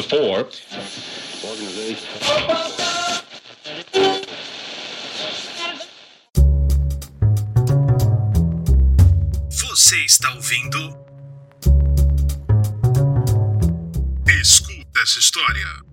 before. Você está ouvindo? Escuta essa história.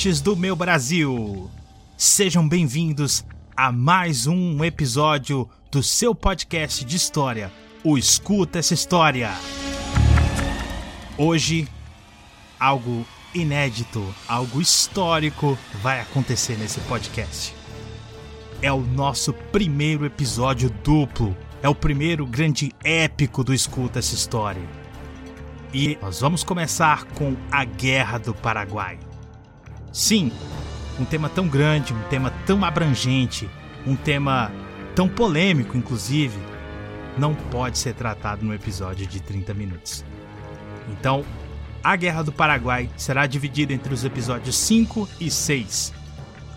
Ouvintes do meu Brasil! Sejam bem-vindos a mais um episódio do seu podcast de história, o Escuta essa História. Hoje, algo inédito, algo histórico vai acontecer nesse podcast. É o nosso primeiro episódio duplo, é o primeiro grande épico do Escuta essa História. E nós vamos começar com a Guerra do Paraguai. Sim, um tema tão grande, um tema tão abrangente, um tema tão polêmico, inclusive, não pode ser tratado num episódio de 30 minutos. Então, a Guerra do Paraguai será dividida entre os episódios 5 e 6,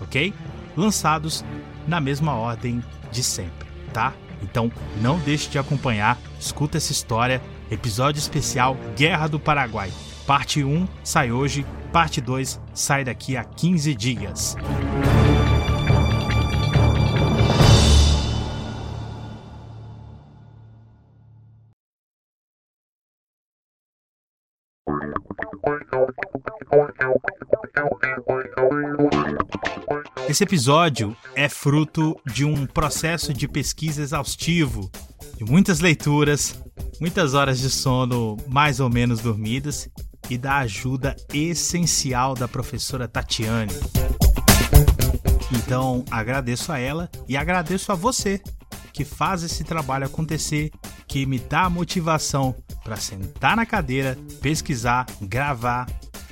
ok? Lançados na mesma ordem de sempre, tá? Então, não deixe de acompanhar, escuta essa história episódio especial Guerra do Paraguai. Parte 1 sai hoje, parte 2 sai daqui a 15 dias. Esse episódio é fruto de um processo de pesquisa exaustivo, de muitas leituras, muitas horas de sono mais ou menos dormidas e da ajuda essencial da professora Tatiane. Então, agradeço a ela e agradeço a você que faz esse trabalho acontecer, que me dá motivação para sentar na cadeira, pesquisar, gravar,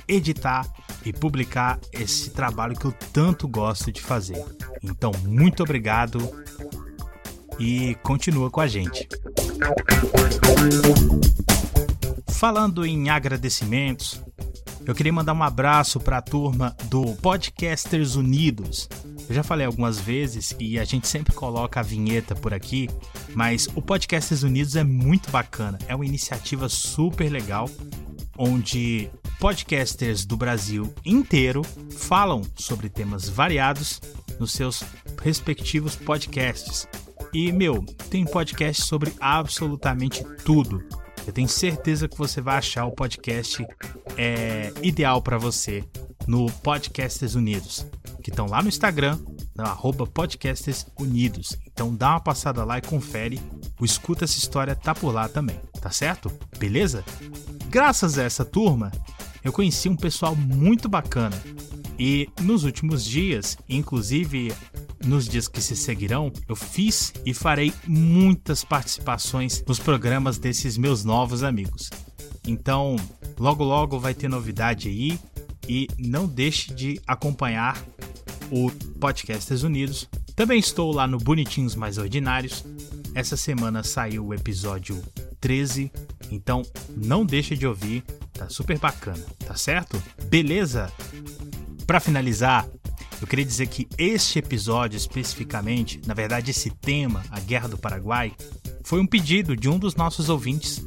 editar e publicar esse trabalho que eu tanto gosto de fazer. Então, muito obrigado e continua com a gente. Falando em agradecimentos, eu queria mandar um abraço para a turma do Podcasters Unidos. Eu já falei algumas vezes e a gente sempre coloca a vinheta por aqui, mas o Podcasters Unidos é muito bacana. É uma iniciativa super legal onde podcasters do Brasil inteiro falam sobre temas variados nos seus respectivos podcasts. E, meu, tem podcast sobre absolutamente tudo. Eu tenho certeza que você vai achar o podcast é, ideal para você no Podcasters Unidos, que estão lá no Instagram, no arroba Podcasters Unidos. Então dá uma passada lá e confere. O Escuta Essa História tá por lá também, tá certo? Beleza? Graças a essa turma, eu conheci um pessoal muito bacana. E nos últimos dias, inclusive nos dias que se seguirão, eu fiz e farei muitas participações nos programas desses meus novos amigos. Então, logo logo vai ter novidade aí e não deixe de acompanhar o Podcasters Unidos. Também estou lá no Bonitinhos Mais Ordinários. Essa semana saiu o episódio 13, então não deixe de ouvir, tá super bacana, tá certo? Beleza? Para finalizar, eu queria dizer que este episódio especificamente, na verdade esse tema, a Guerra do Paraguai, foi um pedido de um dos nossos ouvintes.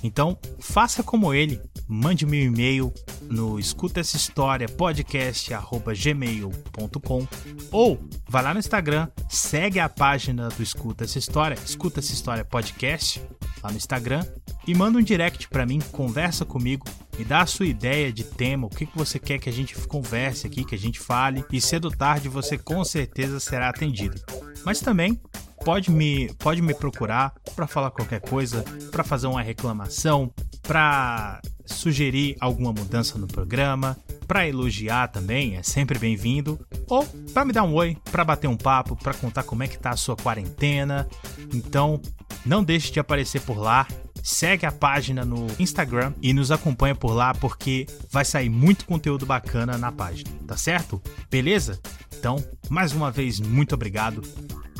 Então, faça como ele, mande meu e-mail no escuta essa história podcast@gmail.com ou vá lá no Instagram, segue a página do Escuta essa história, escuta essa história podcast lá no Instagram e manda um direct para mim, conversa comigo, me dá a sua ideia de tema, o que, que você quer que a gente converse aqui, que a gente fale, e cedo ou tarde você com certeza será atendido. Mas também pode me, pode me procurar para falar qualquer coisa, para fazer uma reclamação, para sugerir alguma mudança no programa, para elogiar também, é sempre bem-vindo, ou para me dar um oi, para bater um papo, para contar como é que tá a sua quarentena. Então, não deixe de aparecer por lá. Segue a página no Instagram e nos acompanha por lá porque vai sair muito conteúdo bacana na página, tá certo? Beleza? Então, mais uma vez, muito obrigado.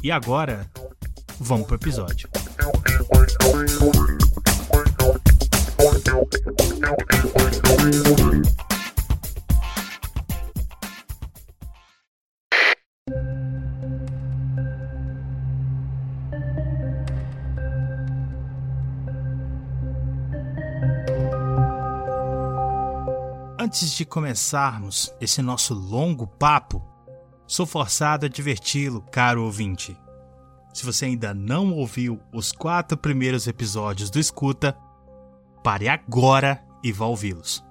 E agora, vamos pro episódio. Antes de começarmos esse nosso longo papo, sou forçado a adverti-lo, caro ouvinte. Se você ainda não ouviu os quatro primeiros episódios do Escuta, pare agora e vá ouvi-los.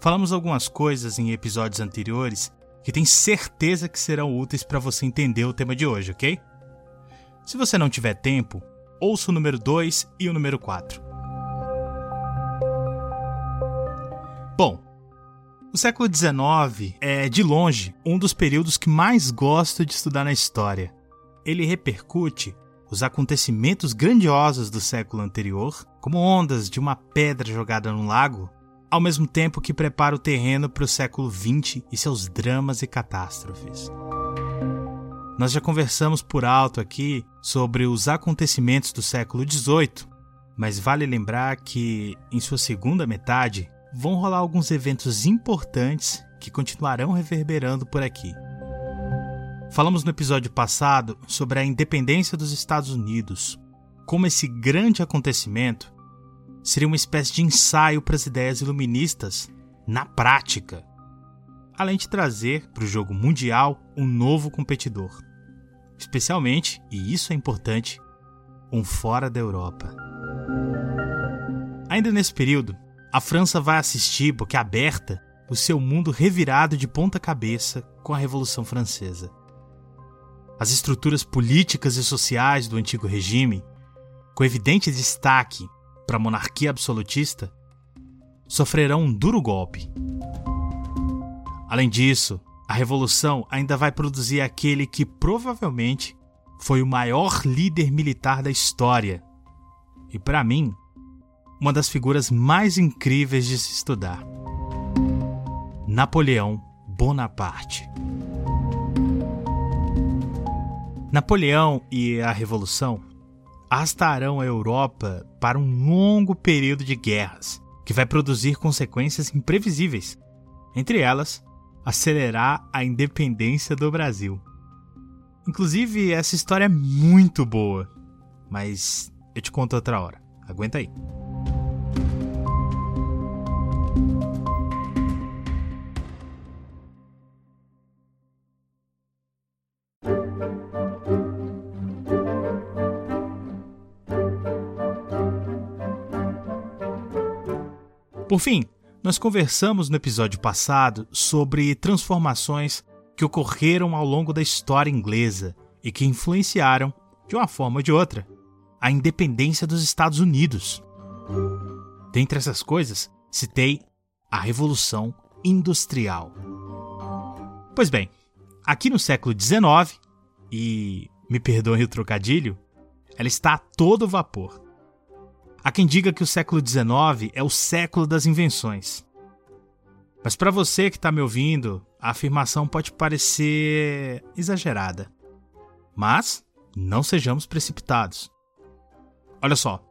Falamos algumas coisas em episódios anteriores que tenho certeza que serão úteis para você entender o tema de hoje, ok? Se você não tiver tempo, ouça o número 2 e o número 4. Bom, o século XIX é, de longe, um dos períodos que mais gosto de estudar na história. Ele repercute os acontecimentos grandiosos do século anterior, como ondas de uma pedra jogada num lago, ao mesmo tempo que prepara o terreno para o século XX e seus dramas e catástrofes. Nós já conversamos por alto aqui sobre os acontecimentos do século XVIII, mas vale lembrar que, em sua segunda metade, vão rolar alguns eventos importantes que continuarão reverberando por aqui. Falamos no episódio passado sobre a independência dos Estados Unidos, como esse grande acontecimento seria uma espécie de ensaio para as ideias iluministas na prática, além de trazer para o jogo mundial um novo competidor, especialmente, e isso é importante, um fora da Europa. Ainda nesse período, a França vai assistir, boca aberta, o seu mundo revirado de ponta cabeça com a Revolução Francesa. As estruturas políticas e sociais do antigo regime, com evidente destaque para a monarquia absolutista, sofrerão um duro golpe. Além disso, a revolução ainda vai produzir aquele que provavelmente foi o maior líder militar da história. E para mim, uma das figuras mais incríveis de se estudar. Napoleão Bonaparte. Napoleão e a Revolução arrastarão a Europa para um longo período de guerras, que vai produzir consequências imprevisíveis. Entre elas, acelerar a independência do Brasil. Inclusive, essa história é muito boa, mas eu te conto outra hora. Aguenta aí. Por fim, nós conversamos no episódio passado sobre transformações que ocorreram ao longo da história inglesa e que influenciaram, de uma forma ou de outra, a independência dos Estados Unidos. Dentre essas coisas, citei a Revolução Industrial. Pois bem, aqui no século XIX, e me perdoem o trocadilho, ela está a todo vapor. Há quem diga que o século XIX é o século das invenções. Mas para você que está me ouvindo, a afirmação pode parecer exagerada. Mas não sejamos precipitados. Olha só,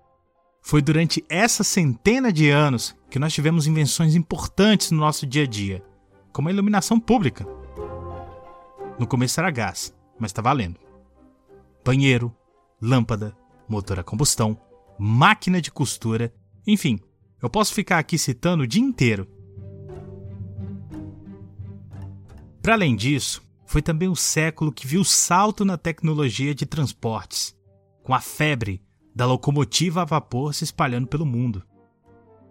foi durante essa centena de anos que nós tivemos invenções importantes no nosso dia a dia, como a iluminação pública. No começo era gás, mas está valendo. Banheiro, lâmpada, motor a combustão, máquina de costura, enfim, eu posso ficar aqui citando o dia inteiro. Para além disso, foi também o século que viu salto na tecnologia de transportes, com a febre da locomotiva a vapor se espalhando pelo mundo,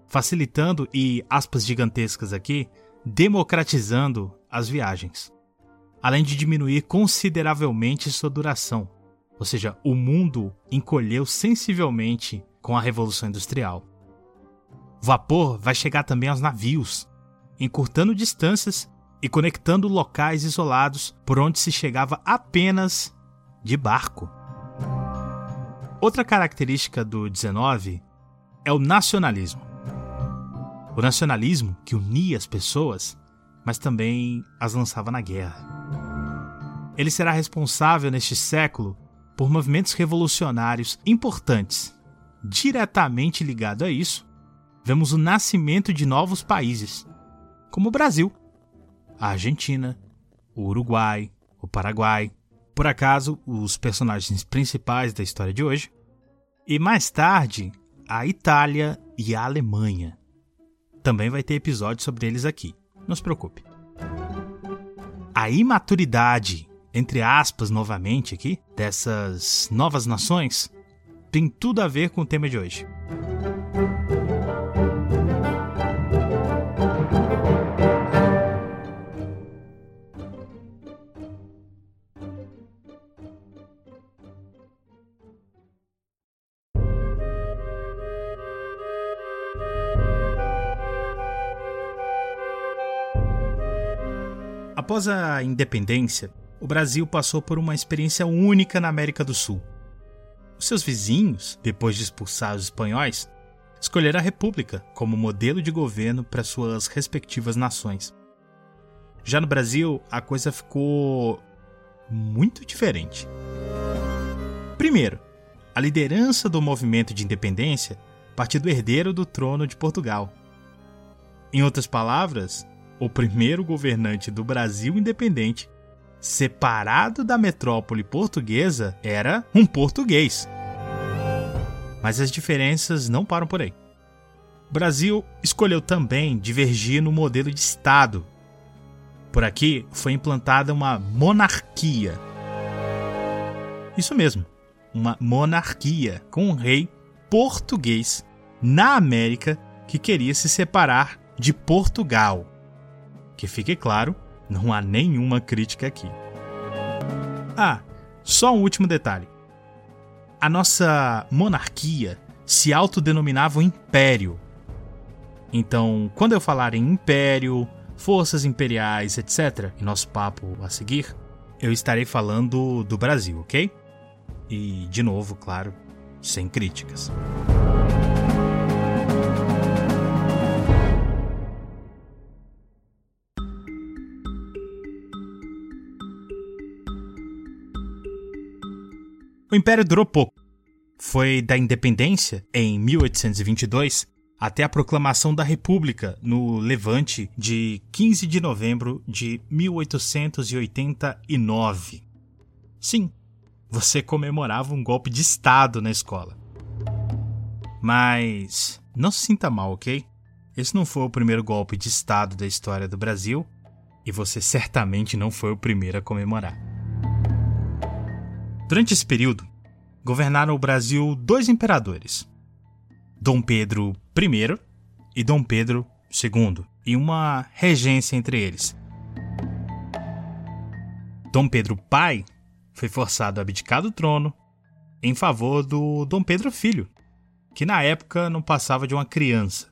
facilitando e, aspas gigantescas aqui, democratizando as viagens, além de diminuir consideravelmente sua duração, ou seja, o mundo encolheu sensivelmente com a Revolução Industrial. Vapor vai chegar também aos navios, encurtando distâncias e conectando locais isolados por onde se chegava apenas de barco. Outra característica do 19 é o nacionalismo. O nacionalismo que unia as pessoas, mas também as lançava na guerra. Ele será responsável neste século por movimentos revolucionários importantes. Diretamente ligado a isso, vemos o nascimento de novos países, como o Brasil, a Argentina, o Uruguai, o Paraguai, por acaso, os personagens principais da história de hoje, e mais tarde, a Itália e a Alemanha. Também vai ter episódio sobre eles aqui, não se preocupe. A imaturidade, entre aspas novamente aqui, dessas novas nações tem tudo a ver com o tema de hoje. Após a independência, o Brasil passou por uma experiência única na América do Sul. Os seus vizinhos, depois de expulsar os espanhóis, escolheram a República como modelo de governo para suas respectivas nações. Já no Brasil, a coisa ficou muito diferente. Primeiro, a liderança do movimento de independência partiu do herdeiro do trono de Portugal. Em outras palavras, o primeiro governante do Brasil independente, separado da metrópole portuguesa, era um português. Mas as diferenças não param por aí. O Brasil escolheu também divergir no modelo de Estado. Por aqui foi implantada uma monarquia. Isso mesmo, uma monarquia com um rei português na América que queria se separar de Portugal. Que fique claro, não há nenhuma crítica aqui. Ah, só um último detalhe. A nossa monarquia se autodenominava um império. Então, quando eu falar em império, forças imperiais, etc., em nosso papo a seguir, eu estarei falando do Brasil, ok? E, de novo, claro, sem críticas. O império durou pouco. Foi da independência, em 1822, até a proclamação da República no Levante de 15 de novembro de 1889. Sim, você comemorava um golpe de Estado na escola. Mas não se sinta mal, ok? Esse não foi o primeiro golpe de Estado da história do Brasil e você certamente não foi o primeiro a comemorar. Durante esse período, governaram o Brasil dois imperadores, Dom Pedro I e Dom Pedro II, e uma regência entre eles. Dom Pedro pai foi forçado a abdicar do trono em favor do Dom Pedro filho, que na época não passava de uma criança.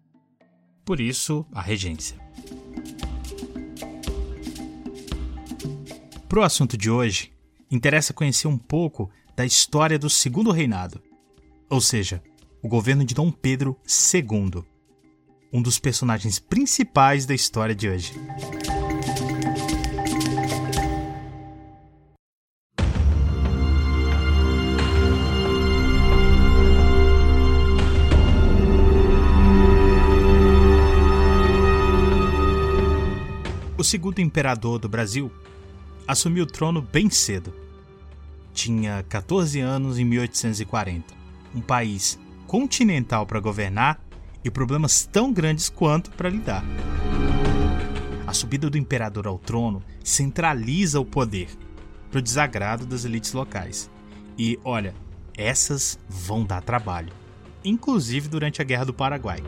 Por isso, a regência. Para o assunto de hoje, interessa conhecer um pouco da história do Segundo Reinado, ou seja, o governo de Dom Pedro II, um dos personagens principais da história de hoje. O segundo imperador do Brasil assumiu o trono bem cedo, tinha 14 anos em 1840. Um país continental para governar e problemas tão grandes quanto para lidar. A subida do imperador ao trono centraliza o poder, para o desagrado das elites locais. E olha, essas vão dar trabalho, inclusive durante a Guerra do Paraguai.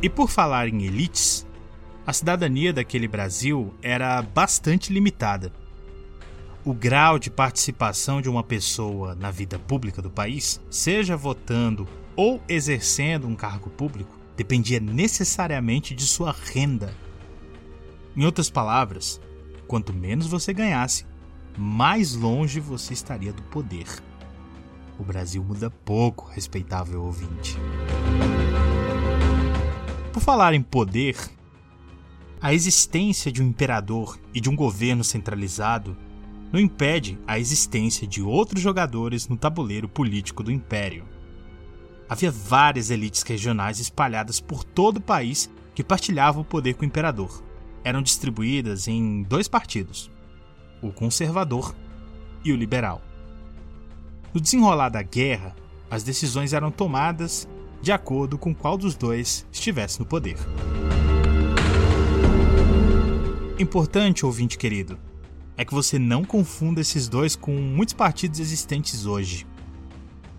E por falar em elites, a cidadania daquele Brasil era bastante limitada o grau de participação de uma pessoa na vida pública do país, seja votando ou exercendo um cargo público, dependia necessariamente de sua renda. Em outras palavras, quanto menos você ganhasse, mais longe você estaria do poder. O Brasil muda pouco, respeitável ouvinte. Por falar em poder, A existência de um imperador e de um governo centralizado não impede a existência de outros jogadores no tabuleiro político do império. Havia várias elites regionais espalhadas por todo o país que partilhavam o poder com o imperador. Eram distribuídas em dois partidos: o conservador e o liberal. No desenrolar da guerra, as decisões eram tomadas de acordo com qual dos dois estivesse no poder. Importante, ouvinte querido, é que você não confunda esses dois com muitos partidos existentes hoje.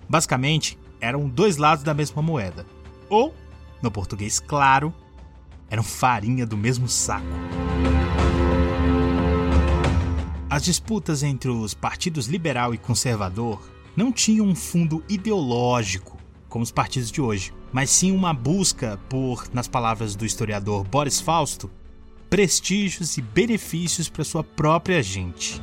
Basicamente, eram dois lados da mesma moeda. Ou, no português claro, eram farinha do mesmo saco. As disputas entre os partidos liberal e conservador não tinham um fundo ideológico como os partidos de hoje, mas sim uma busca por, nas palavras do historiador Boris Fausto, prestígios e benefícios para sua própria gente.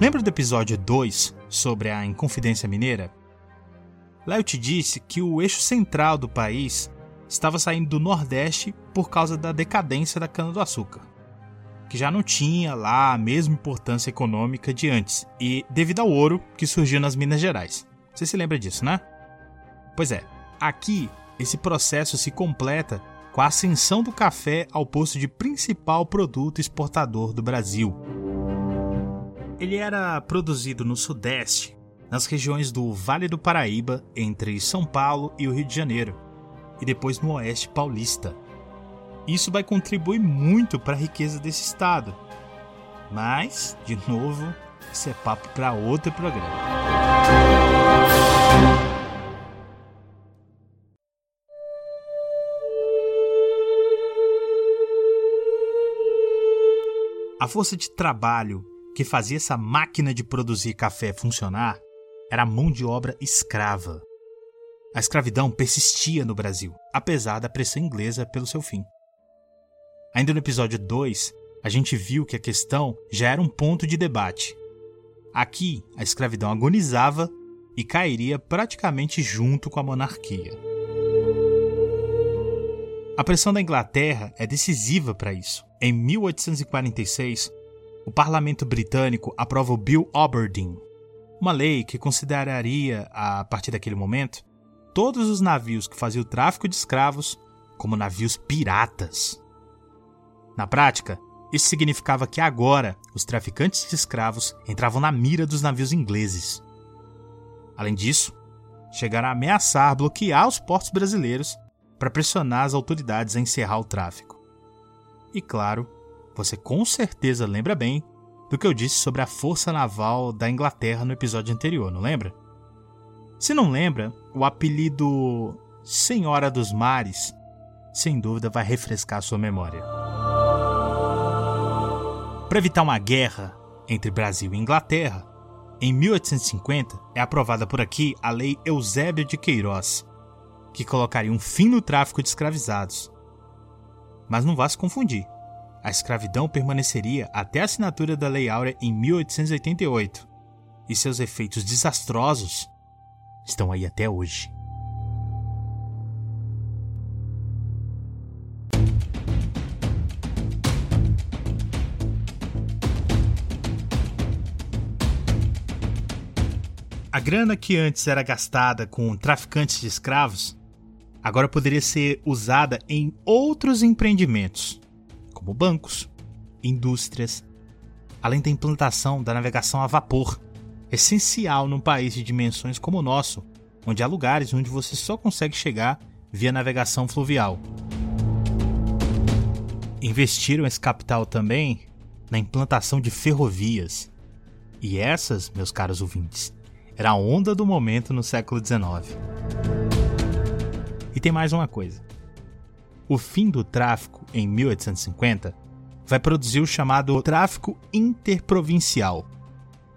Lembra do episódio 2 sobre a Inconfidência Mineira? Lá eu te disse que o eixo central do país estava saindo do Nordeste por causa da decadência da cana-do-açúcar, que já não tinha lá a mesma importância econômica de antes, e devido ao ouro que surgiu nas Minas Gerais. Você se lembra disso, né? Pois é, aqui esse processo se completa com a ascensão do café ao posto de principal produto exportador do Brasil. Ele era produzido no Sudeste, nas regiões do Vale do Paraíba, entre São Paulo e o Rio de Janeiro, e depois no Oeste Paulista. Isso vai contribuir muito para a riqueza desse estado. Mas, de novo, isso é papo para outro programa. A força de trabalho que fazia essa máquina de produzir café funcionar era mão de obra escrava. A escravidão persistia no Brasil, apesar da pressão inglesa pelo seu fim. Ainda no episódio 2, a gente viu que a questão já era um ponto de debate. Aqui, a escravidão agonizava e cairia praticamente junto com a monarquia. A pressão da Inglaterra é decisiva para isso. Em 1846, o parlamento britânico aprova o Bill Aberdeen, uma lei que consideraria, a partir daquele momento, todos os navios que faziam tráfico de escravos como navios piratas. Na prática, isso significava que agora os traficantes de escravos entravam na mira dos navios ingleses. Além disso, chegaram a ameaçar bloquear os portos brasileiros para pressionar as autoridades a encerrar o tráfico. E claro, você com certeza lembra bem do que eu disse sobre a força naval da Inglaterra no episódio anterior, não lembra? Se não lembra, o apelido Senhora dos Mares sem dúvida vai refrescar sua memória. Para evitar uma guerra entre Brasil e Inglaterra, em 1850 é aprovada por aqui a Lei Eusébio de Queiroz, que colocaria um fim no tráfico de escravizados. Mas não vá se confundir a escravidão permaneceria até a assinatura da Lei Áurea em 1888, e seus efeitos desastrosos estão aí até hoje. A grana que antes era gastada com traficantes de escravos agora poderia ser usada em outros empreendimentos como bancos, indústrias, além da implantação da navegação a vapor, essencial num país de dimensões como o nosso, onde há lugares onde você só consegue chegar via navegação fluvial. Investiram esse capital também na implantação de ferrovias. E essas, meus caros ouvintes, era a onda do momento no século XIX. E tem mais uma coisa. O fim do tráfico, em 1850, vai produzir o chamado tráfico interprovincial.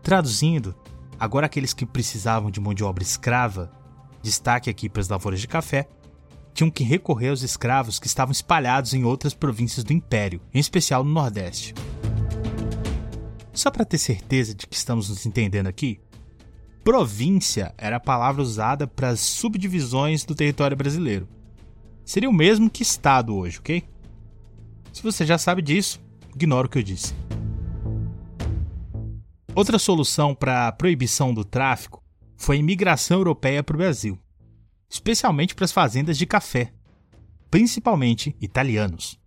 Traduzindo, agora aqueles que precisavam de mão de obra escrava, destaque aqui para as lavouras de café, tinham que recorrer aos escravos que estavam espalhados em outras províncias do império, em especial no Nordeste. Só para ter certeza de que estamos nos entendendo aqui, província era a palavra usada para as subdivisões do território brasileiro. Seria o mesmo que estado hoje, ok? Se você já sabe disso, ignora o que eu disse. Outra solução para a proibição do tráfico foi a imigração europeia para o Brasil, especialmente para as fazendas de café, principalmente italianos.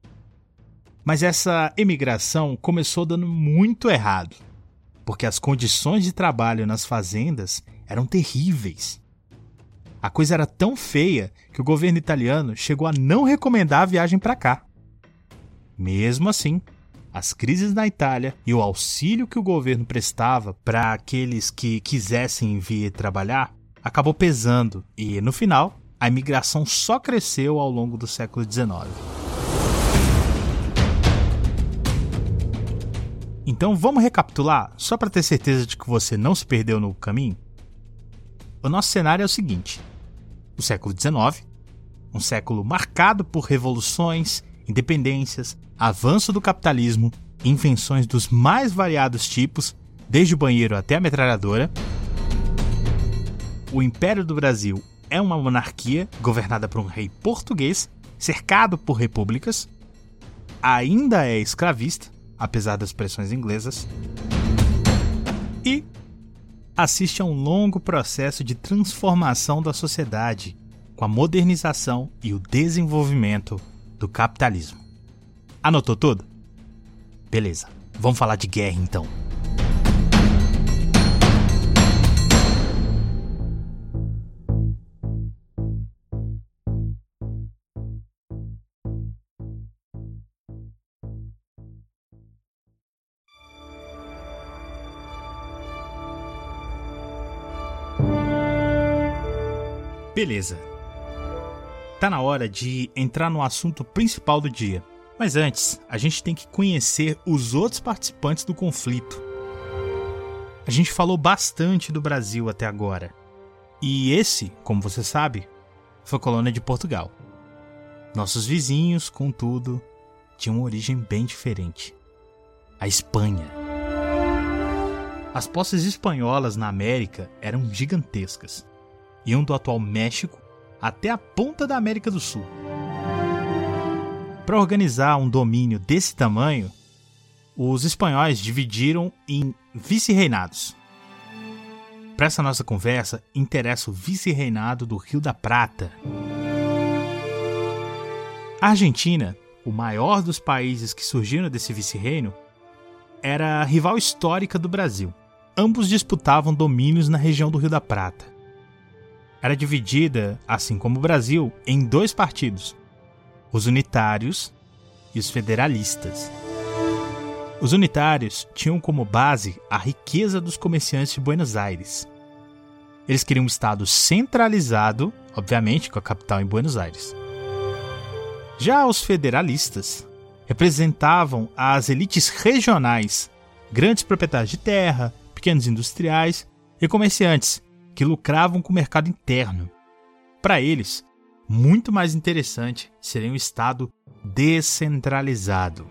Mas essa emigração começou dando muito errado, porque as condições de trabalho nas fazendas eram terríveis. A coisa era tão feia que o governo italiano chegou a não recomendar a viagem para cá. Mesmo assim, as crises na Itália e o auxílio que o governo prestava para aqueles que quisessem vir trabalhar acabou pesando e, no final, a imigração só cresceu ao longo do século XIX. Então vamos recapitular, só para ter certeza de que você não se perdeu no caminho? O nosso cenário é o seguinte: o século XIX, um século marcado por revoluções, independências, avanço do capitalismo, invenções dos mais variados tipos, desde o banheiro até a metralhadora. O Império do Brasil é uma monarquia governada por um rei português, cercado por repúblicas. Ainda é escravista, apesar das pressões inglesas. E assiste a um longo processo de transformação da sociedade com a modernização e o desenvolvimento do capitalismo. Anotou tudo? Beleza, vamos falar de guerra então. Beleza. Tá na hora de entrar no assunto principal do dia. Mas antes, a gente tem que conhecer os outros participantes do conflito. A gente falou bastante do Brasil até agora. E esse, como você sabe, foi colônia de Portugal. Nossos vizinhos, contudo, tinham uma origem bem diferente. A Espanha. As posses espanholas na América eram gigantescas iam do atual México até a ponta da América do Sul. Para organizar um domínio desse tamanho, os espanhóis dividiram em vice-reinados. Para essa nossa conversa, interessa o vice-reinado do Rio da Prata. A Argentina, o maior dos países que surgiram desse vice-reino, era rival histórica do Brasil. Ambos disputavam domínios na região do Rio da Prata era dividida, assim como o Brasil, em dois partidos: os unitários e os federalistas. Os unitários tinham como base a riqueza dos comerciantes de Buenos Aires. Eles queriam um Estado centralizado, obviamente com a capital em Buenos Aires. Já os federalistas representavam as elites regionais, grandes proprietários de terra, pequenos industriais e comerciantes que lucravam com o mercado interno. Para eles, muito mais interessante seria um Estado descentralizado.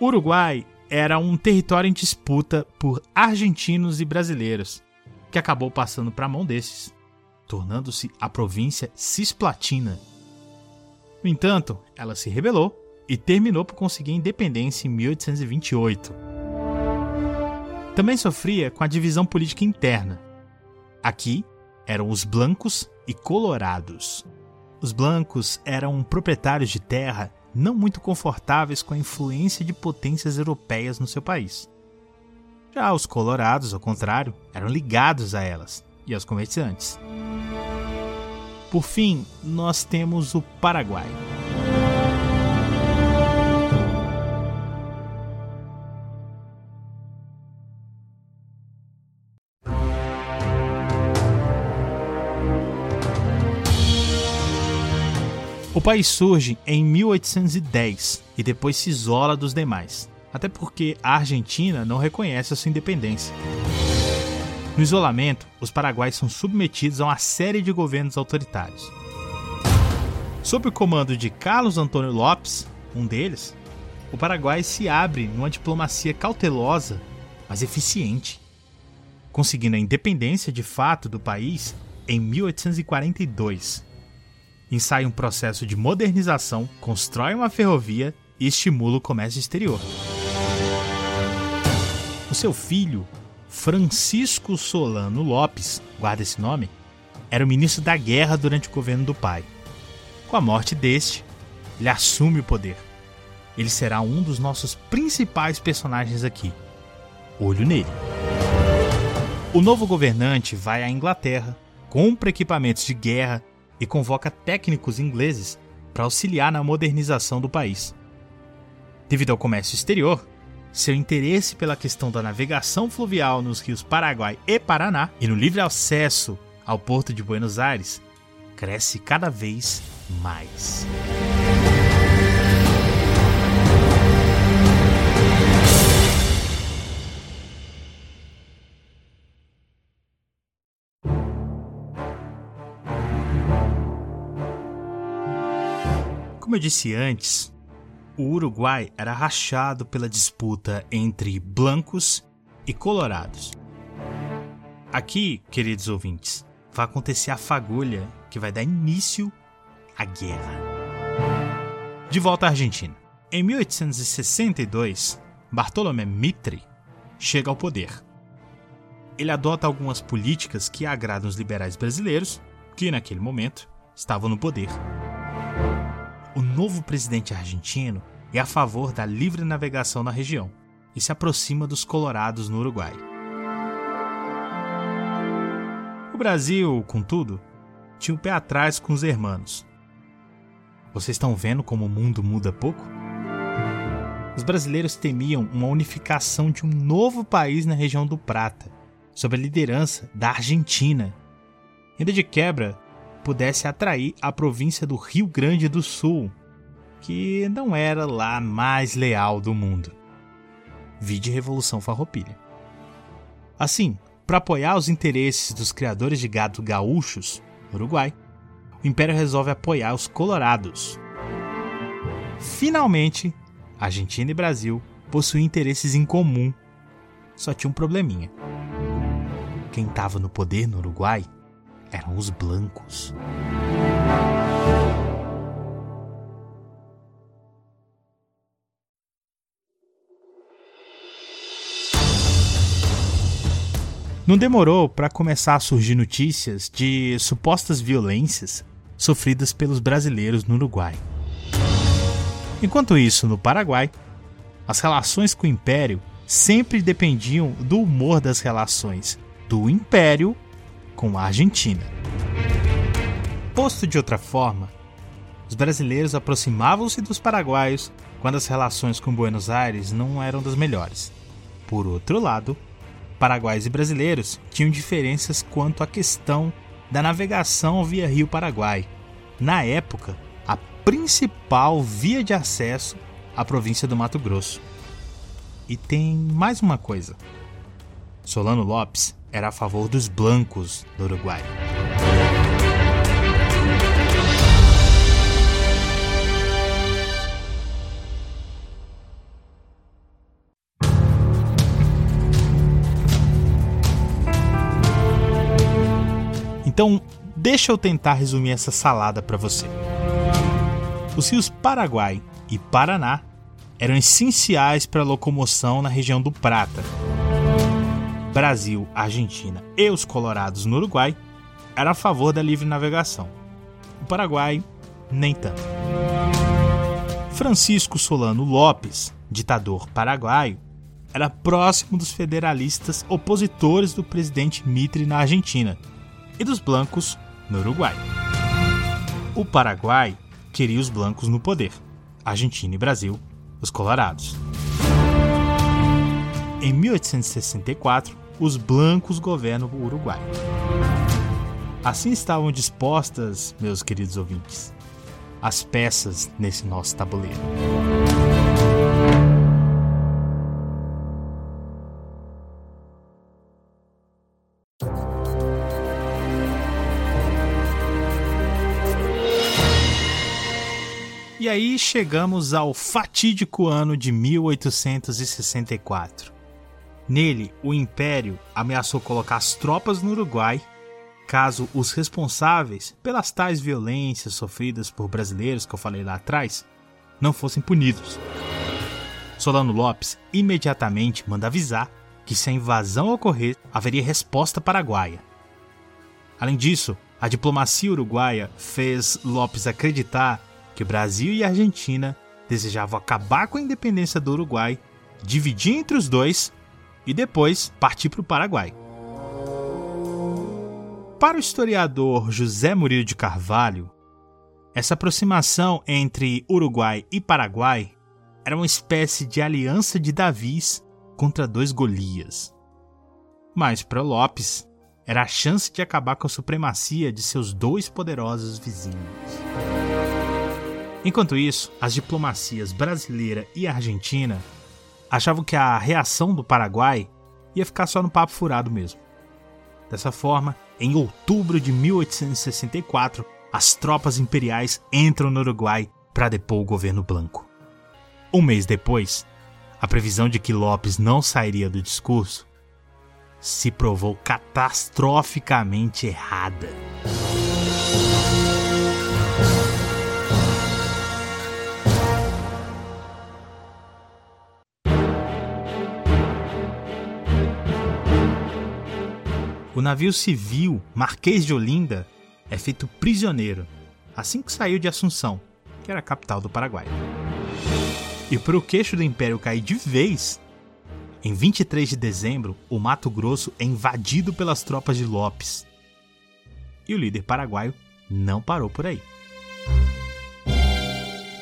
O Uruguai era um território em disputa por argentinos e brasileiros, que acabou passando para a mão desses, tornando-se a província Cisplatina. No entanto, ela se rebelou e terminou por conseguir independência em 1828 também sofria com a divisão política interna. Aqui eram os blancos e colorados. Os blancos eram proprietários de terra não muito confortáveis com a influência de potências europeias no seu país. Já os colorados, ao contrário, eram ligados a elas e aos comerciantes. Por fim, nós temos o Paraguai. País surge em 1810 e depois se isola dos demais, até porque a Argentina não reconhece a sua independência. No isolamento, os paraguaios são submetidos a uma série de governos autoritários. Sob o comando de Carlos Antônio Lopes, um deles, o Paraguai se abre numa diplomacia cautelosa, mas eficiente, conseguindo a independência de fato do país em 1842. Ensaia um processo de modernização, constrói uma ferrovia e estimula o comércio exterior. O seu filho, Francisco Solano Lopes, guarda esse nome, era o ministro da guerra durante o governo do pai. Com a morte deste, ele assume o poder. Ele será um dos nossos principais personagens aqui. Olho nele. O novo governante vai à Inglaterra, compra equipamentos de guerra e convoca técnicos ingleses para auxiliar na modernização do país. Devido ao comércio exterior, seu interesse pela questão da navegação fluvial nos rios Paraguai e Paraná e no livre acesso ao porto de Buenos Aires cresce cada vez mais. Eu disse antes, o Uruguai era rachado pela disputa entre blancos e colorados. Aqui, queridos ouvintes, vai acontecer a fagulha que vai dar início à guerra. De volta à Argentina. Em 1862, Bartolomé Mitre chega ao poder. Ele adota algumas políticas que agradam os liberais brasileiros, que naquele momento estavam no poder o novo presidente argentino é a favor da livre navegação na região e se aproxima dos colorados no Uruguai. O Brasil, contudo, tinha o pé atrás com os hermanos. Vocês estão vendo como o mundo muda pouco? Os brasileiros temiam uma unificação de um novo país na região do Prata, sob a liderança da Argentina. Ainda de quebra, pudesse atrair a província do Rio Grande do Sul, que não era lá mais leal do mundo. Vide Revolução Farroupilha. Assim, para apoiar os interesses dos criadores de gado gaúchos Uruguai, o Império resolve apoiar os colorados. Finalmente, Argentina e Brasil possuíam interesses em comum. Só tinha um probleminha. Quem estava no poder no Uruguai eram os blancos. Não demorou para começar a surgir notícias de supostas violências sofridas pelos brasileiros no Uruguai. Enquanto isso, no Paraguai, as relações com o Império sempre dependiam do humor das relações do Império com a Argentina. Posto de outra forma, os brasileiros aproximavam-se dos paraguaios quando as relações com Buenos Aires não eram das melhores. Por outro lado, paraguaios e brasileiros tinham diferenças quanto à questão da navegação via Rio Paraguai. Na época, a principal via de acesso à província do Mato Grosso. E tem mais uma coisa. Solano Lopes era a favor dos blancos do Uruguai. Então, deixa eu tentar resumir essa salada para você. Os rios Paraguai e Paraná eram essenciais para a locomoção na região do Prata, Brasil, Argentina e os colorados no Uruguai era a favor da livre navegação. O Paraguai, nem tanto. Francisco Solano Lopes, ditador paraguaio, era próximo dos federalistas opositores do presidente Mitre na Argentina e dos blancos no Uruguai. O Paraguai queria os blancos no poder, Argentina e Brasil, os colorados. Em 1864, os blancos governam o Uruguai. Assim estavam dispostas, meus queridos ouvintes, as peças nesse nosso tabuleiro. E aí chegamos ao fatídico ano de 1864, Nele, o Império ameaçou colocar as tropas no Uruguai caso os responsáveis pelas tais violências sofridas por brasileiros que eu falei lá atrás não fossem punidos. Solano Lopes imediatamente manda avisar que se a invasão ocorrer, haveria resposta paraguaia. Além disso, a diplomacia uruguaia fez Lopes acreditar que Brasil e Argentina desejavam acabar com a independência do Uruguai, dividir entre os dois e depois partir para o Paraguai. Para o historiador José Murilo de Carvalho, essa aproximação entre Uruguai e Paraguai era uma espécie de aliança de Davis contra dois Golias. Mas para Lopes, era a chance de acabar com a supremacia de seus dois poderosos vizinhos. Enquanto isso, as diplomacias brasileira e argentina achavam que a reação do Paraguai ia ficar só no papo furado mesmo. Dessa forma, em outubro de 1864, as tropas imperiais entram no Uruguai para depor o governo Blanco. Um mês depois, a previsão de que Lopes não sairia do discurso se provou catastroficamente errada. O navio civil Marquês de Olinda é feito prisioneiro assim que saiu de Assunção, que era a capital do Paraguai. E para o queixo do Império cair de vez, em 23 de dezembro, o Mato Grosso é invadido pelas tropas de Lopes. E o líder paraguaio não parou por aí.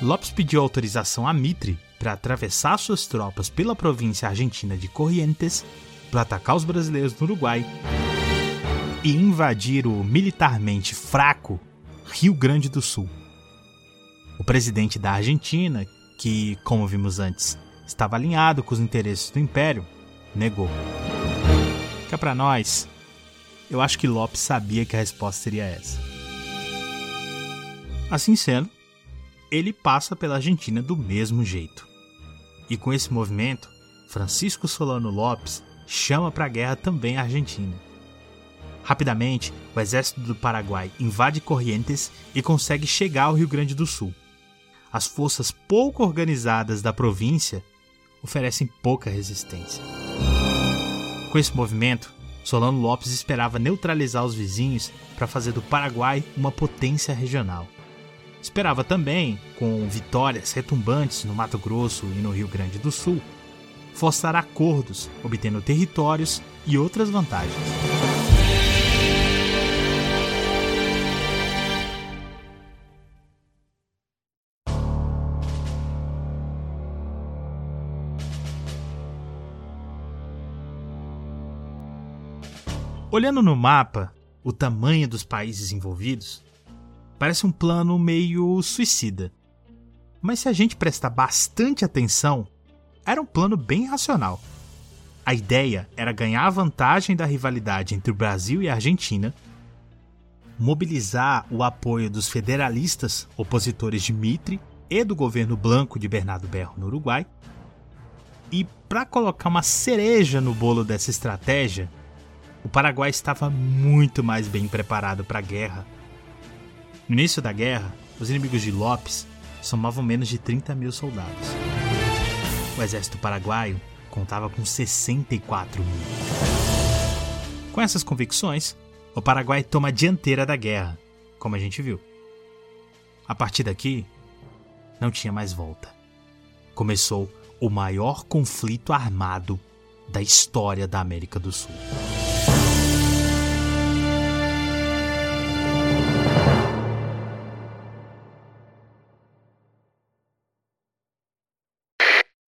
Lopes pediu autorização a Mitre para atravessar suas tropas pela província argentina de Corrientes para atacar os brasileiros no Uruguai e invadir o militarmente fraco Rio Grande do Sul. O presidente da Argentina, que, como vimos antes, estava alinhado com os interesses do Império, negou. Fica para nós. Eu acho que Lopes sabia que a resposta seria essa. Assim sendo, ele passa pela Argentina do mesmo jeito. E com esse movimento, Francisco Solano Lopes chama para a guerra também a Argentina. Rapidamente, o exército do Paraguai invade Corrientes e consegue chegar ao Rio Grande do Sul. As forças pouco organizadas da província oferecem pouca resistência. Com esse movimento, Solano Lopes esperava neutralizar os vizinhos para fazer do Paraguai uma potência regional. Esperava também, com vitórias retumbantes no Mato Grosso e no Rio Grande do Sul, forçar acordos, obtendo territórios e outras vantagens. Olhando no mapa, o tamanho dos países envolvidos, parece um plano meio suicida. Mas se a gente prestar bastante atenção, era um plano bem racional. A ideia era ganhar a vantagem da rivalidade entre o Brasil e a Argentina, mobilizar o apoio dos federalistas opositores de Mitre e do governo Blanco de Bernardo Berro no Uruguai, e para colocar uma cereja no bolo dessa estratégia, o Paraguai estava muito mais bem preparado para a guerra. No início da guerra, os inimigos de Lopes somavam menos de 30 mil soldados. O exército paraguaio contava com 64 mil. Com essas convicções, o Paraguai toma a dianteira da guerra, como a gente viu. A partir daqui, não tinha mais volta. Começou o maior conflito armado da história da América do Sul.